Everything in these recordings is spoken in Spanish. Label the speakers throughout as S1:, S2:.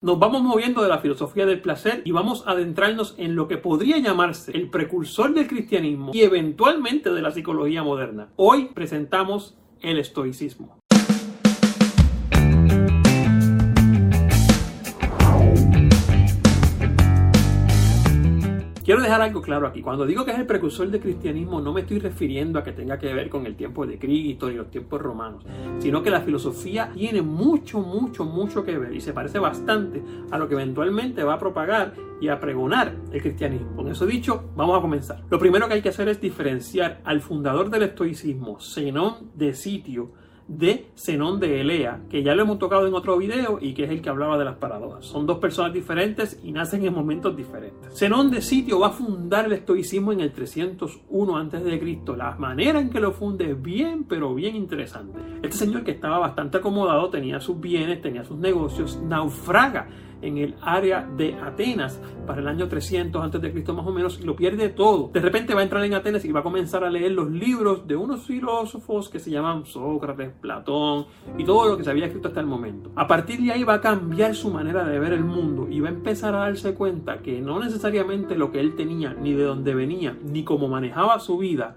S1: Nos vamos moviendo de la filosofía del placer y vamos a adentrarnos en lo que podría llamarse el precursor del cristianismo y eventualmente de la psicología moderna. Hoy presentamos el estoicismo. Dejar algo claro aquí. Cuando digo que es el precursor del cristianismo, no me estoy refiriendo a que tenga que ver con el tiempo de Cristo ni los tiempos romanos, sino que la filosofía tiene mucho, mucho, mucho que ver y se parece bastante a lo que eventualmente va a propagar y a pregonar el cristianismo. Con eso dicho, vamos a comenzar. Lo primero que hay que hacer es diferenciar al fundador del estoicismo, Zenón de Sitio, de Zenón de Elea, que ya lo hemos tocado en otro video y que es el que hablaba de las paradojas. Son dos personas diferentes y nacen en momentos diferentes. Zenón de Sitio va a fundar el estoicismo en el 301 a.C. La manera en que lo funde es bien, pero bien interesante. Este señor que estaba bastante acomodado, tenía sus bienes, tenía sus negocios, naufraga en el área de Atenas para el año 300 antes de Cristo más o menos y lo pierde todo. De repente va a entrar en Atenas y va a comenzar a leer los libros de unos filósofos que se llaman Sócrates, Platón y todo lo que se había escrito hasta el momento. A partir de ahí va a cambiar su manera de ver el mundo y va a empezar a darse cuenta que no necesariamente lo que él tenía, ni de dónde venía, ni cómo manejaba su vida,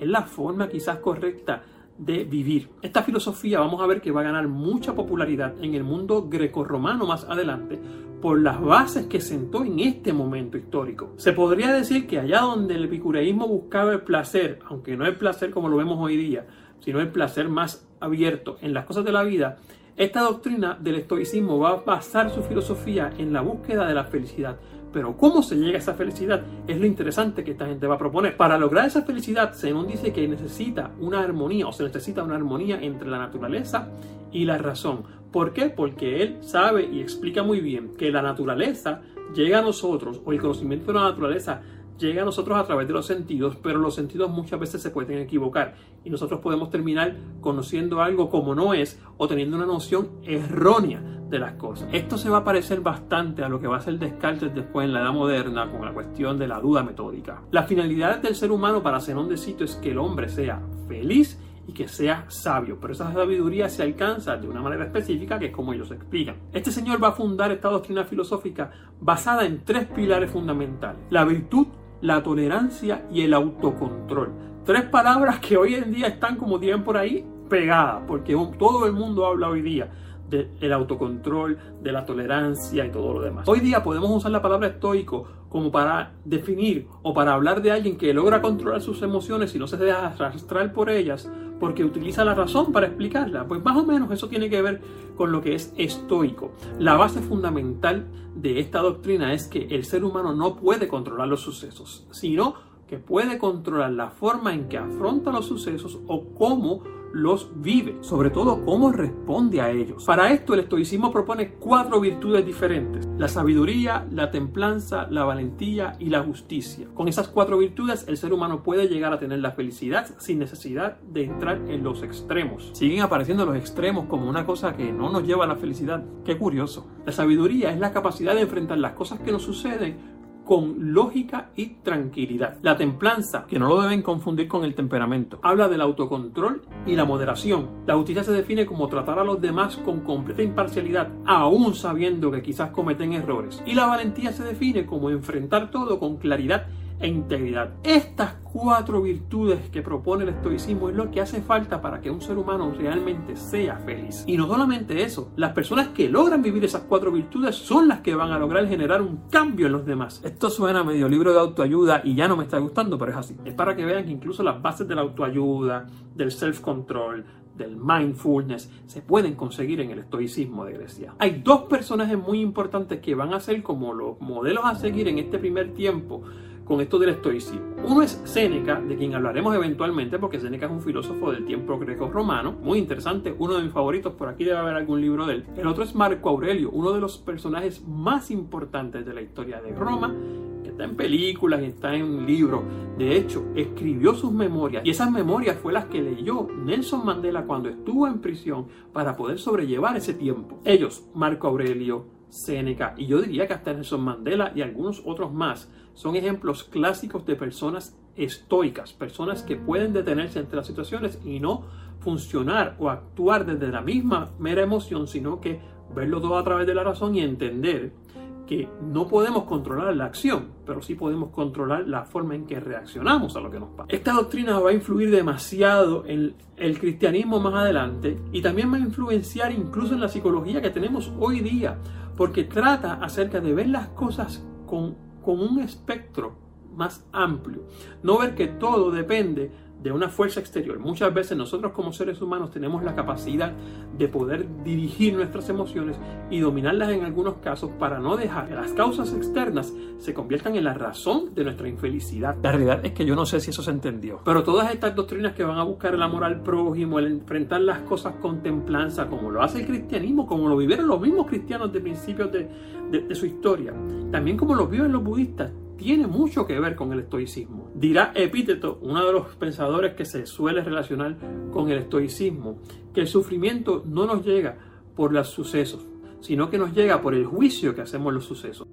S1: es la forma quizás correcta de vivir. Esta filosofía vamos a ver que va a ganar mucha popularidad en el mundo grecorromano más adelante por las bases que sentó en este momento histórico. Se podría decir que allá donde el epicureísmo buscaba el placer, aunque no el placer como lo vemos hoy día, sino el placer más abierto en las cosas de la vida, esta doctrina del estoicismo va a basar su filosofía en la búsqueda de la felicidad, pero cómo se llega a esa felicidad es lo interesante que esta gente va a proponer. Para lograr esa felicidad, Zenón dice que necesita una armonía o se necesita una armonía entre la naturaleza y la razón. ¿Por qué? Porque él sabe y explica muy bien que la naturaleza llega a nosotros o el conocimiento de la naturaleza llega a nosotros a través de los sentidos, pero los sentidos muchas veces se pueden equivocar y nosotros podemos terminar conociendo algo como no es o teniendo una noción errónea de las cosas. Esto se va a parecer bastante a lo que va a ser Descartes después en la Edad Moderna con la cuestión de la duda metódica. La finalidad del ser humano para Zenón de Sitio es que el hombre sea feliz y que sea sabio, pero esa sabiduría se alcanza de una manera específica que es como ellos explican. Este señor va a fundar esta doctrina filosófica basada en tres pilares fundamentales, la virtud, la tolerancia y el autocontrol. Tres palabras que hoy en día están como tienen por ahí pegadas, porque todo el mundo habla hoy día del autocontrol, de la tolerancia y todo lo demás. Hoy día podemos usar la palabra estoico como para definir o para hablar de alguien que logra controlar sus emociones y no se deja arrastrar por ellas porque utiliza la razón para explicarla. Pues más o menos eso tiene que ver con lo que es estoico. La base fundamental de esta doctrina es que el ser humano no puede controlar los sucesos, sino que puede controlar la forma en que afronta los sucesos o cómo los vive, sobre todo cómo responde a ellos. Para esto el estoicismo propone cuatro virtudes diferentes, la sabiduría, la templanza, la valentía y la justicia. Con esas cuatro virtudes el ser humano puede llegar a tener la felicidad sin necesidad de entrar en los extremos. Siguen apareciendo los extremos como una cosa que no nos lleva a la felicidad. Qué curioso. La sabiduría es la capacidad de enfrentar las cosas que nos suceden con lógica y tranquilidad. La templanza, que no lo deben confundir con el temperamento, habla del autocontrol y la moderación. La justicia se define como tratar a los demás con completa imparcialidad, aún sabiendo que quizás cometen errores. Y la valentía se define como enfrentar todo con claridad e integridad. Estas cuatro virtudes que propone el estoicismo es lo que hace falta para que un ser humano realmente sea feliz. Y no solamente eso, las personas que logran vivir esas cuatro virtudes son las que van a lograr generar un cambio en los demás. Esto suena medio libro de autoayuda y ya no me está gustando, pero es así. Es para que vean que incluso las bases de la autoayuda, del self-control, del mindfulness se pueden conseguir en el estoicismo de Grecia. Hay dos personajes muy importantes que van a ser como los modelos a seguir en este primer tiempo con esto del estoicismo. Uno es Séneca, de quien hablaremos eventualmente, porque Séneca es un filósofo del tiempo greco-romano, muy interesante, uno de mis favoritos, por aquí debe haber algún libro de él. El otro es Marco Aurelio, uno de los personajes más importantes de la historia de Roma, que está en películas y está en libros. De hecho, escribió sus memorias y esas memorias fue las que leyó Nelson Mandela cuando estuvo en prisión para poder sobrellevar ese tiempo. Ellos, Marco Aurelio, Séneca y yo diría que hasta Nelson Mandela y algunos otros más son ejemplos clásicos de personas estoicas, personas que pueden detenerse ante las situaciones y no funcionar o actuar desde la misma mera emoción, sino que verlo todo a través de la razón y entender que no podemos controlar la acción, pero sí podemos controlar la forma en que reaccionamos a lo que nos pasa. Esta doctrina va a influir demasiado en el cristianismo más adelante y también va a influenciar incluso en la psicología que tenemos hoy día, porque trata acerca de ver las cosas con, con un espectro más amplio, no ver que todo depende de una fuerza exterior. Muchas veces nosotros como seres humanos tenemos la capacidad de poder dirigir nuestras emociones y dominarlas en algunos casos para no dejar que las causas externas se conviertan en la razón de nuestra infelicidad. La realidad es que yo no sé si eso se entendió. Pero todas estas doctrinas que van a buscar el amor al prójimo, el enfrentar las cosas con templanza, como lo hace el cristianismo, como lo vivieron los mismos cristianos de principios de, de su historia, también como lo viven los budistas, tiene mucho que ver con el estoicismo. Dirá Epíteto, uno de los pensadores que se suele relacionar con el estoicismo, que el sufrimiento no nos llega por los sucesos, sino que nos llega por el juicio que hacemos los sucesos.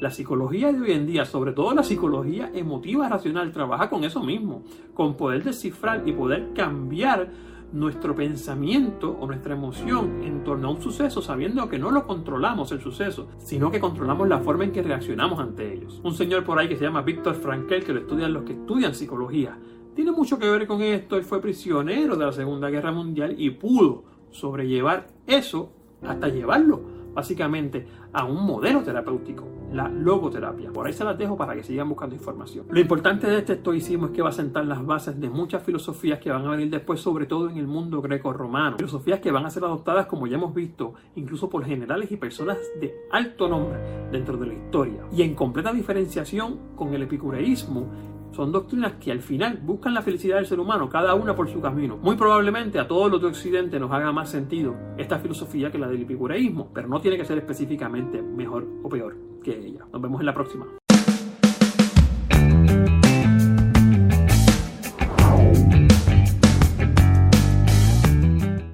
S1: La psicología de hoy en día, sobre todo la psicología emotiva racional, trabaja con eso mismo, con poder descifrar y poder cambiar nuestro pensamiento o nuestra emoción en torno a un suceso sabiendo que no lo controlamos el suceso, sino que controlamos la forma en que reaccionamos ante ellos. Un señor por ahí que se llama Víctor Frankel, que lo estudian los que estudian psicología, tiene mucho que ver con esto. Él fue prisionero de la Segunda Guerra Mundial y pudo sobrellevar eso hasta llevarlo básicamente a un modelo terapéutico, la logoterapia. Por ahí se las dejo para que sigan buscando información. Lo importante de este estoicismo es que va a sentar las bases de muchas filosofías que van a venir después, sobre todo en el mundo greco-romano. Filosofías que van a ser adoptadas, como ya hemos visto, incluso por generales y personas de alto nombre dentro de la historia. Y en completa diferenciación con el epicureísmo son doctrinas que al final buscan la felicidad del ser humano, cada una por su camino. Muy probablemente a todos los de Occidente nos haga más sentido esta filosofía que la del epicureísmo, pero no tiene que ser específicamente mejor o peor que ella. Nos vemos en la próxima.